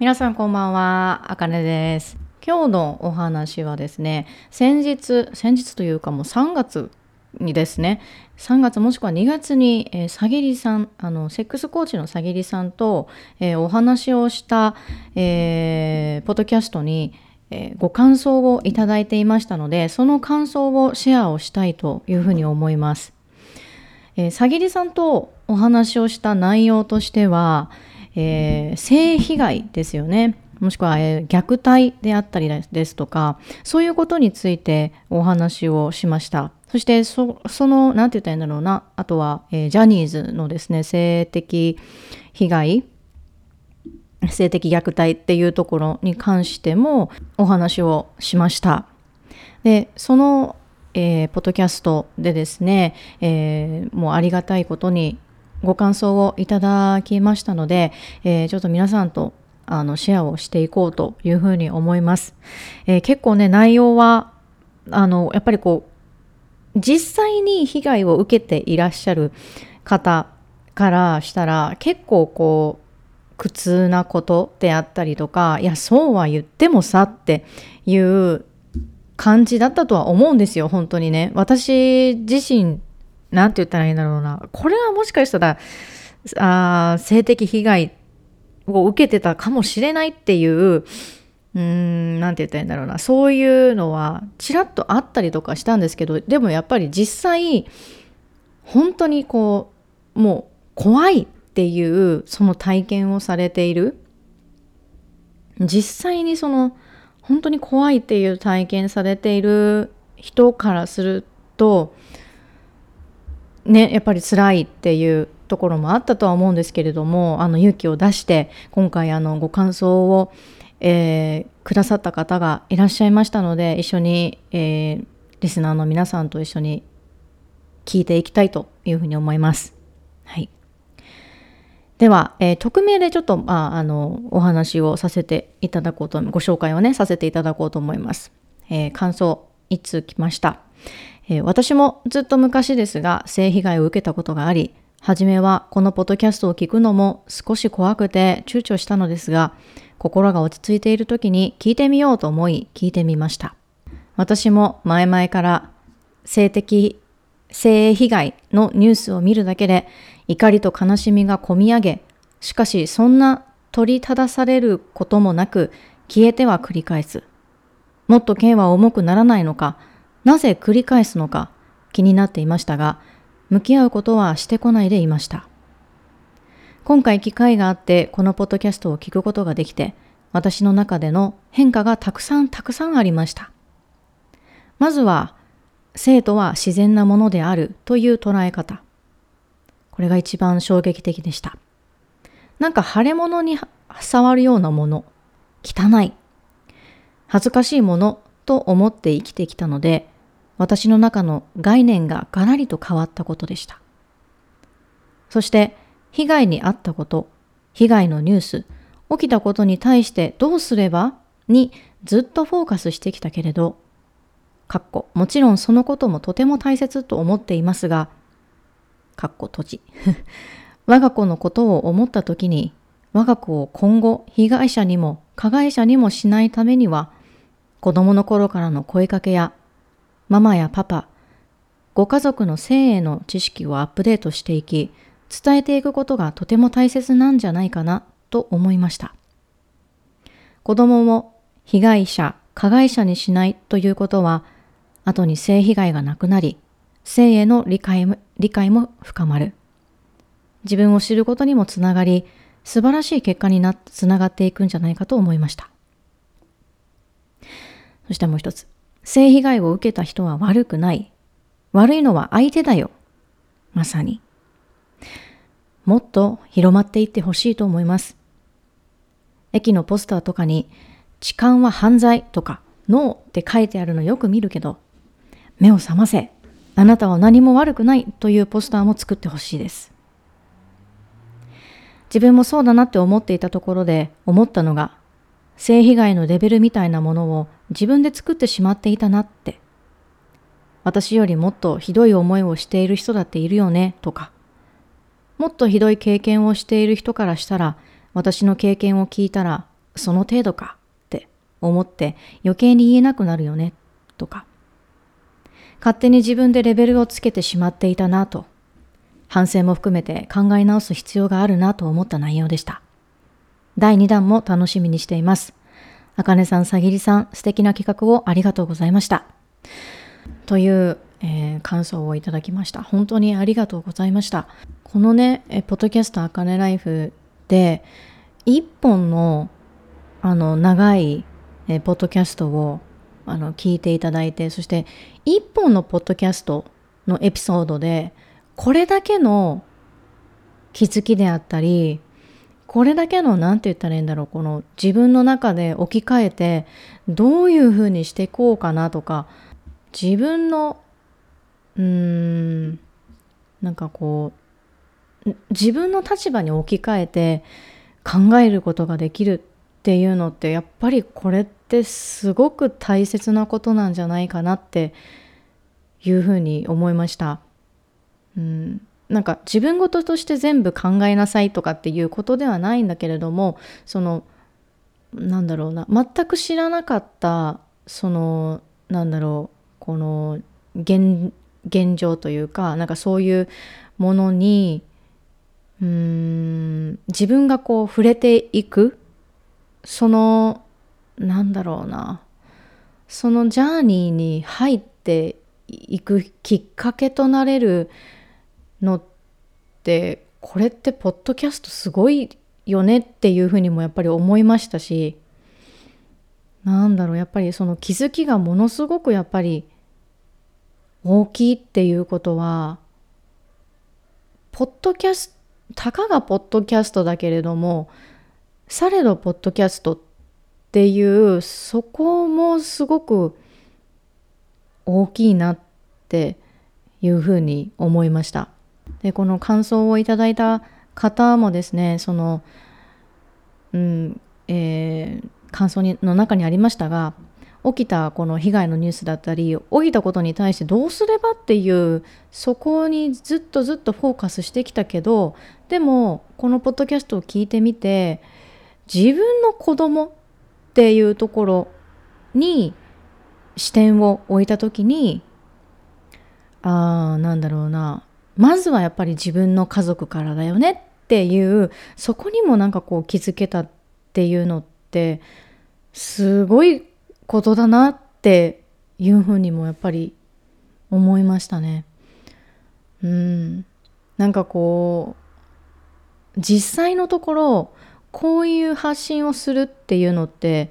皆さんこんばんは、あかねです。今日のお話はですね、先日、先日というかもう3月にですね、3月もしくは2月に、えー、さぎりさん、あの、セックスコーチのさぎりさんと、えーお話をした、えーポッドキャストに、えーご感想をいただいていましたので、その感想をシェアをしたいというふうに思います。えー、さぎりさんとお話をした内容としては、えー性被害ですよね。もしくは、えー虐待であったりですとか、そういうことについてお話をしました。そしてそ、の、なんて言ったらいいんだろうな、あとは、えージャニーズのですね、性的被害、性的虐待っていうところに関してもお話をしました。で、その、えーポッドキャストでですね、えーもうありがたいことにご感想をいただきましたので、えーちょっと皆さんとあのシェアをしていこうというふうに思います。えー結構ね、内容は、あの、やっぱりこう、実際に被害を受けていらっしゃる方からしたら、結構こう、苦痛なことであったりとか、いや、そうは言ってもさっていう感じだったとは思うんですよ、本当にね。私自身、なんて言ったらいいんだろうな。これはもしかしたら、あ性的被害を受けてたかもしれないっていう、うん、なんて言ったらいいんだろうな。そういうのは、ちらっとあったりとかしたんですけど、でもやっぱり実際、本当にこう、もう怖いっていう、その体験をされている。実際にその、本当に怖いっていう体験されている人からすると、ね、やっぱり辛いっていうところもあったとは思うんですけれども、あの勇気を出して、今回あのご感想を、えーくださった方がいらっしゃいましたので、一緒に、えーリスナーの皆さんと一緒に聞いていきたいというふうに思います。はい。では、えー匿名でちょっと、まあ、あの、お話をさせていただこうと、ご紹介をね、させていただこうと思います。え感想、一通来ました？えー私もずっと昔ですが、性被害を受けたことがあり、初めはこのポッドキャストを聞くのも少し怖くて躊躇したのですが、心が落ち着いている時に聞いてみようと思い聞いてみました。私も前々から性的性被害のニュースを見るだけで怒りと悲しみがこみ上げ、しかしそんな取り正されることもなく消えては繰り返す。もっと剣は重くならないのか、なぜ繰り返すのか気になっていましたが、向き合うことはしてこないでいました。今回機会があってこのポッドキャストを聞くことができて、私の中での変化がたくさんたくさんありました。まずは、生とは自然なものであるという捉え方。これが一番衝撃的でした。なんか腫れ物に触るようなもの、汚い、恥ずかしいものと思って生きてきたので、私の中の概念がガラリと変わったことでした。そして、被害に遭ったこと、被害のニュース、起きたことに対してどうすればにずっとフォーカスしてきたけれど、かっこもちろんそのこともとても大切と思っていますが、かっこ閉じ。我が子のことを思ったときに、我が子を今後被害者にも加害者にもしないためには、子供の頃からの声かけや、ママやパパ、ご家族の性への知識をアップデートしていき、伝えていくことがとても大切なんじゃないかなと思いました。子供も被害者、加害者にしないということは、後に性被害がなくなり、性への理解も理解も深まる。自分を知ることにもつながり、素晴らしい結果になつながっていくんじゃないかと思いました。そしてもう一つ。性被害を受けた人は悪くない。悪いのは相手だよ。まさに。もっと広まっていってほしいと思います。駅のポスターとかに、痴漢は犯罪とか、ノーって書いてあるのよく見るけど、目を覚ませ。あなたは何も悪くないというポスターも作ってほしいです。自分もそうだなって思っていたところで思ったのが、性被害のレベルみたいなものを自分で作ってしまっていたなって。私よりもっとひどい思いをしている人だっているよねとか、もっとひどい経験をしている人からしたら、私の経験を聞いたら、その程度かって思って余計に言えなくなるよねとか勝手に自分でレベルをつけてしまっていたなと反省も含めて考え直す必要があるなと思った内容でした。第2弾も楽しみにしています。あかねさん、さぎりさん、素敵な企画をありがとうございました。という、えー、感想をいただきました。本当にありがとうございました。このね、えポッドキャストあかねライフで、一本の、あの、長い、えポッドキャストを、あの、聞いていただいて、そして、一本のポッドキャストのエピソードで、これだけの気づきであったり、これだけの何て言ったらいいんだろうこの自分の中で置き換えてどういうふうにしていこうかなとか自分のうーんなんかこう自分の立場に置き換えて考えることができるっていうのってやっぱりこれってすごく大切なことなんじゃないかなっていうふうに思いました。うん、なんか自分事として全部考えなさいとかっていうことではないんだけれどもそのなんだろうな全く知らなかったそのなんだろうこの現状というかなんかそういうものにうーん自分がこう触れていくそのなんだろうなそのジャーニーに入っていくきっかけとなれるのってこれってポッドキャストすごいよねっていうふうにもやっぱり思いましたしなんだろうやっぱりその気づきがものすごくやっぱり大きいっていうことはポッドキャストたかがポッドキャストだけれどもされどポッドキャストっていうそこもすごく大きいなっていうふうに思いました。でこの感想をいただいた方もですねその、うんえー、感想にの中にありましたが起きたこの被害のニュースだったり起きたことに対してどうすればっていうそこにずっとずっとフォーカスしてきたけどでもこのポッドキャストを聞いてみて自分の子供っていうところに視点を置いた時にああなんだろうなまずはやっぱり自分の家族からだよねっていうそこにもなんかこう気づけたっていうのってすごいことだなっていうふうにもやっぱり思いましたね。うん。なんかこう実際のところこういう発信をするっていうのって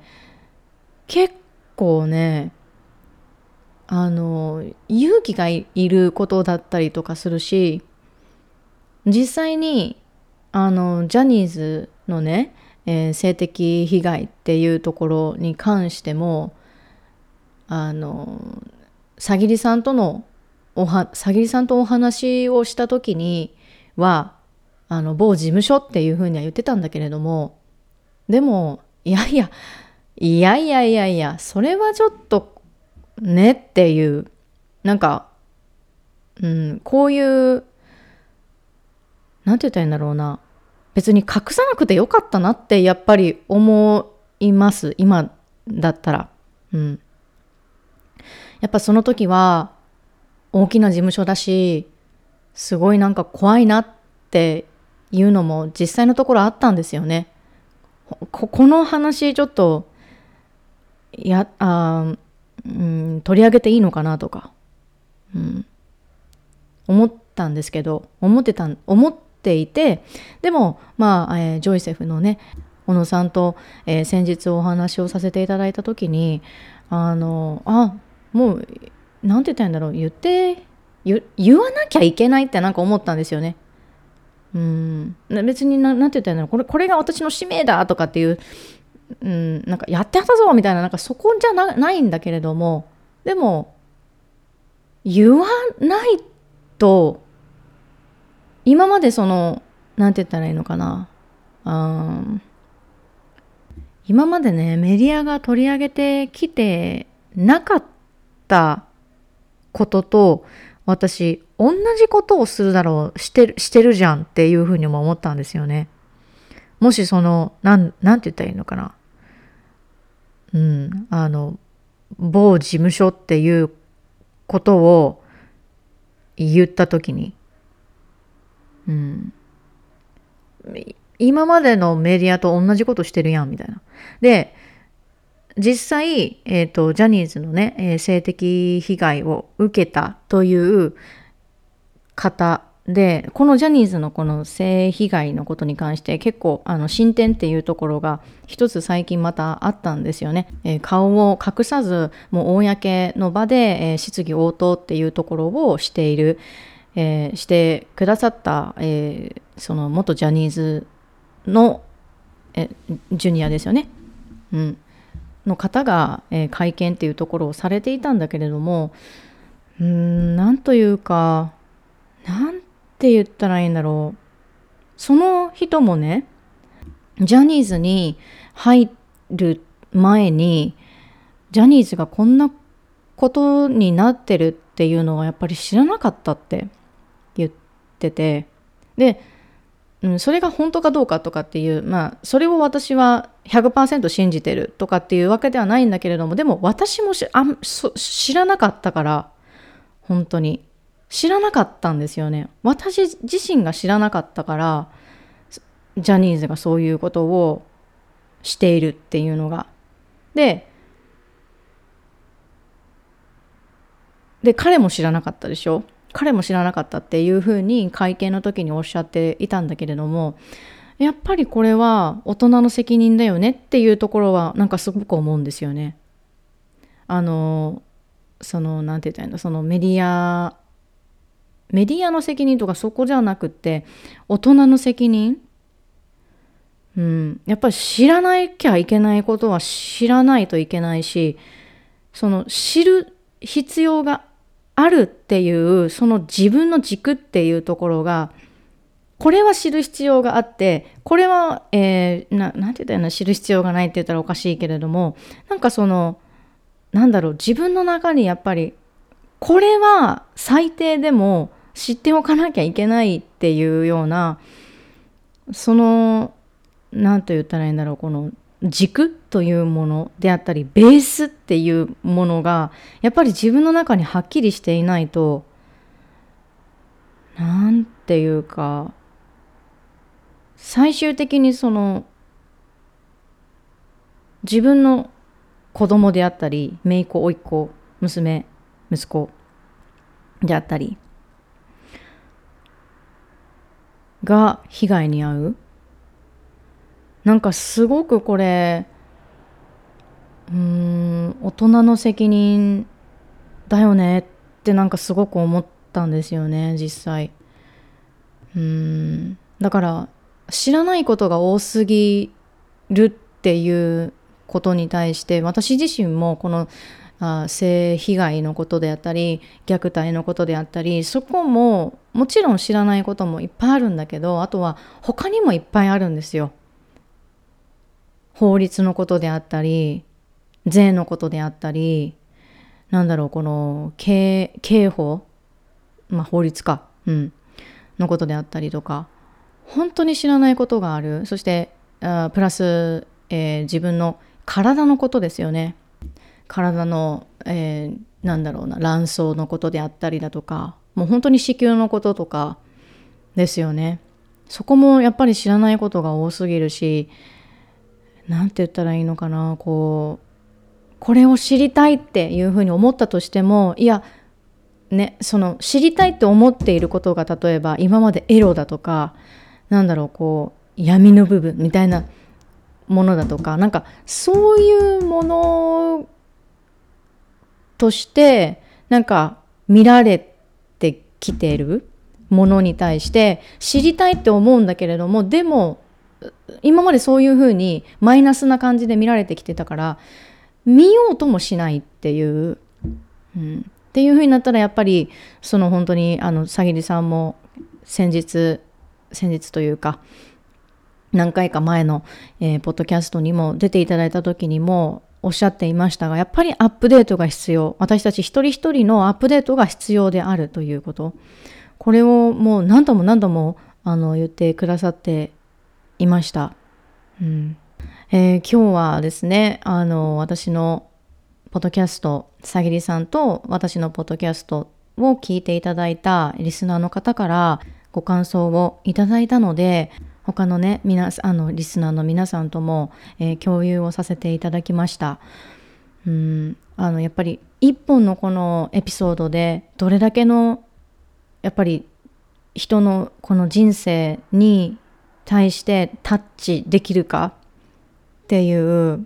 結構ねあの勇気がいることだったりとかするし実際にあのジャニーズのね、えー、性的被害っていうところに関してもあのさぎりさんとのおはさぎりさんとお話をした時にはあの某事務所っていうふうには言ってたんだけれどもでもいやいやいやいやいやいやそれはちょっとねっていうなんか、うん、こういうなんて言ったらいいんだろうな。別に隠さなくてよかったなってやっぱり思います。今だったら。うん。やっぱその時は大きな事務所だしすごいなんか怖いなっていうのも実際のところあったんですよね。ここの話ちょっとやあうん、取り上げていいのかなとか、うん、思ったんですけど思ってた思っていてでもまあ、えー、ジョイセフのね小野さんと、えー、先日お話をさせていただいた時にあのあもう何て言ったらいいんだろう言って言わなきゃいけないってなんか思ったんですよね。うん。別に何て言ったらいいんだろうこれこれが私の使命だとかっていううん、なんかやってはったぞみたいななんかそこじゃないんだけれどもでも言わないと今までその何て言ったらいいのかなあ今までねメディアが取り上げてきてなかったことと私同じことをするだろうしてるしてるじゃんっていうふうにも思ったんですよね。もしそのなんなんて言ったらいいのかな？うん、あの某事務所っていうことを言った時に、うん、今までのメディアと同じことしてるやんみたいな。で実際、えーと、ジャニーズのね、えー、性的被害を受けたという方でこのジャニーズのこの性被害のことに関して結構あの進展っていうところが一つ最近またあったんですよね。えー、顔を隠さずもう公の場で、えー、質疑応答っていうところをしている、えー、してくださった、えその元ジャニーズの、えジュニアですよね。うん、の方が、え会見っていうところをされていたんだけれどもうんなんというかなんて言ったらいいんだろう。その人もね、ジャニーズに入る前に、ジャニーズがこんなことになってるっていうのはやっぱり知らなかったって言ってて、で、うん、それが本当かどうかとかっていう、まあ、それを私は100%信じてるとかっていうわけではないんだけれども、でも私も知らなかったから、本当に。知らなかったんですよね。私自身が知らなかったからジャニーズがそういうことをしているっていうのが。でで彼も知らなかったでしょ？彼も知らなかったっていうふうに会見の時におっしゃっていたんだけれどもやっぱりこれは大人の責任だよねっていうところはなんかすごく思うんですよね。あのその何て言ったらいいんだそのメディアメディアの責任とかそこじゃなくて大人の責任？うん、やっぱり知らなきゃいけないことは知らないといけないしその知る必要があるっていうその自分の軸っていうところがこれは知る必要があってこれは、えー、ななんて言ったらいいの？知る必要がないって言ったらおかしいけれどもなんかそのなんだろう自分の中にやっぱりこれは最低でも知っておかなきゃいけないっていうようなその何と言ったらいいんだろうこの軸というものであったりベースっていうものがやっぱり自分の中にはっきりしていないと何て言うか最終的にその自分の子供であったり姪っ子甥っ子娘息子であったりが被害に遭う？なんかすごくこれうーん大人の責任だよねってなんかすごく思ったんですよね実際。うんだから知らないことが多すぎるっていうことに対して私自身もこのあ性被害のことであったり虐待のことであったりそこももちろん知らないこともいっぱいあるんだけどあとは他にもいっぱいあるんですよ。法律のことであったり税のことであったりなんだろうこの刑法まあ法律かうんのことであったりとか本当に知らないことがあるそしてあプラス、えー、自分の体のことですよね体の、えー、なんだろうな卵巣のことであったりだとかもう本当に子宮のこととかですよね。そこもやっぱり知らないことが多すぎるし何て言ったらいいのかなこうこれを知りたいっていうふうに思ったとしてもいやねその知りたいって思っていることが例えば今までエロだとかなんだろうこう闇の部分みたいなものだとかなんかそういうものとしてなんか見られてきてるものに対して知りたいって思うんだけれどもでも今までそういうふうにマイナスな感じで見られてきてたから見ようともしないっていう、うん、っていうふうになったらやっぱりその本当にあのさぎりさんも先日先日というか何回か前の、えー、ポッドキャストにも出ていただいた時にもおっしゃっていましたがやっぱりアップデートが必要。私たち一人一人のアップデートが必要であるということ。これをもう何度も何度もあの言ってくださっていました、うん。えー、今日はですね、あの、私のポッドキャスト、さぎりさんと私のポッドキャストを聞いていただいたリスナーの方からご感想をいただいたので、他のね、皆あのリスナーの皆さんとも、えー、共有をさせていただきました。うんあのやっぱり一本のこのエピソードでどれだけのやっぱり人のこの人生に対してタッチできるかっていう、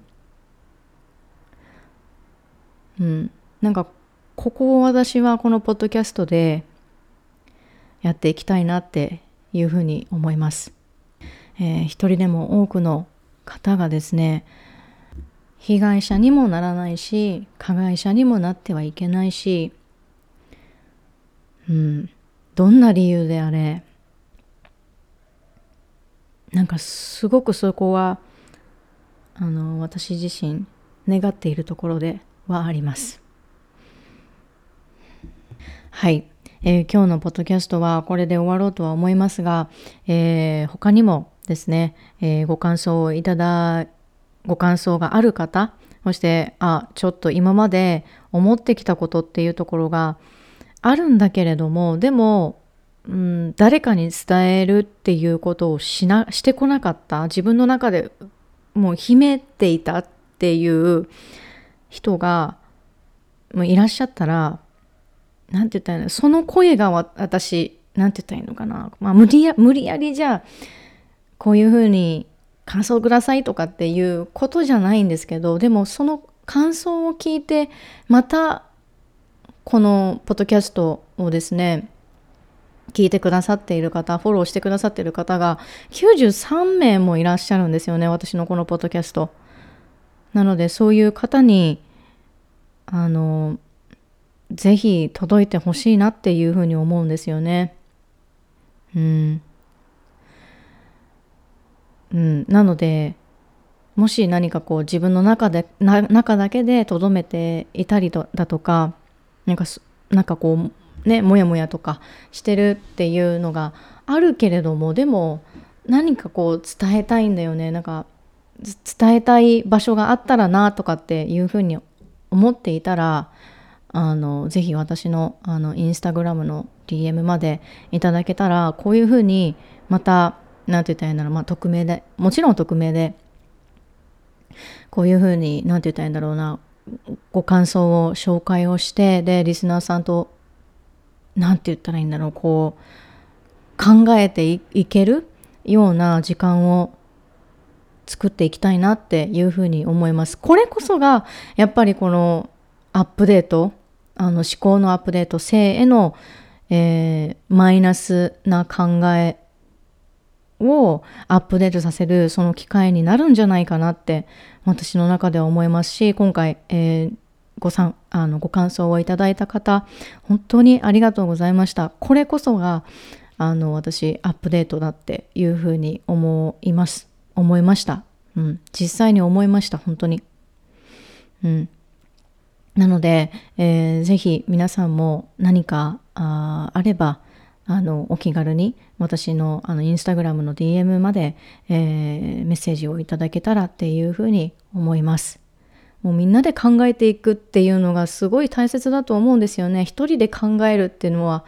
うん、なんかここを私はこのポッドキャストでやっていきたいなっていうふうに思います。えー、一人でも多くの方がですね被害者にもならないし加害者にもなってはいけないし、うん、どんな理由であれなんかすごくそこはあの私自身願っているところではあります。はい、えー、今日のポッドキャストはこれで終わろうとは思いますが、えー、他にもですね、えー、ご感想をいただご感想がある方そしてあちょっと今まで思ってきたことっていうところがあるんだけれどもでも、うん、誰かに伝えるっていうことをしなしてこなかった自分の中でもう秘めていたっていう人がもういらっしゃったら何て言ったらいいの？その声が私何て言ったらいいのかな、まあ、無理や無理やりじゃあこういうふうに感想くださいとかっていうことじゃないんですけどでもその感想を聞いてまたこのポッドキャストをですね聞いてくださっている方フォローしてくださっている方が93名もいらっしゃるんですよね私のこのポッドキャスト。なのでそういう方にあのぜひ届いてほしいなっていうふうに思うんですよね。うん。うん、なのでもし何かこう自分の中で中だけで留めていたりとだとかなんかなんかこうねモヤモヤとかしてるっていうのがあるけれどもでも何かこう伝えたいんだよね。なんか伝えたい場所があったらなとかっていうふうに思っていたらあのぜひ私のあのインスタグラムの DM までいただけたらこういうふうにまた何て言ったらいいんだろうまあ匿名で。もちろん匿名でこういうふうに何て言ったらいいんだろうな。ご感想を紹介をしてでリスナーさんと何て言ったらいいんだろう。こう考えていけるような時間を作っていきたいなっていうふうに思います。これこそがやっぱりこのアップデートあの思考のアップデート性への、えー、マイナスな考えをアップデートさせるその機会になるんじゃないかなって私の中では思いますし今回、えー、ごさんあのご感想をいただいた方本当にありがとうございました。これこそがあの私アップデートだっていうふうに思います思いました、うん、実際に思いました本当に。うん。なので、えー、ぜひ皆さんも何かああればあのお気軽に私のあのインスタグラムの DM まで、えー、メッセージをいただけたらっていうふうに思います。もうみんなで考えていくっていうのがすごい大切だと思うんですよね。一人で考えるっていうのは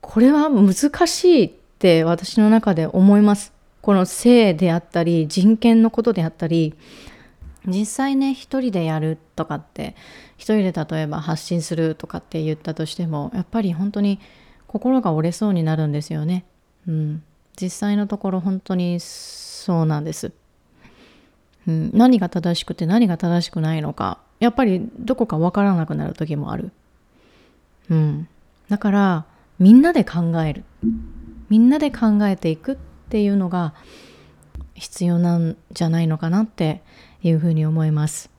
これは難しいって私の中で思います。この性であったり人権のことであったり実際ね一人でやるとかって一人で例えば発信するとかって言ったとしてもやっぱり本当に心が折れそうになるんですよね。うん、実際のところ本当にそうなんです。うん、何が正しくて何が正しくないのかやっぱりどこか分からなくなる時もある。うん、だからみんなで考えるみんなで考えていくっていうのが必要なんじゃないのかなっていうふうに思います。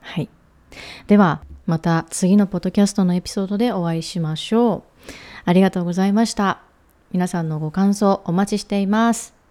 はい。ではまた次のポッドキャストのエピソードでお会いしましょう。ありがとうございました。皆さんのご感想お待ちしています。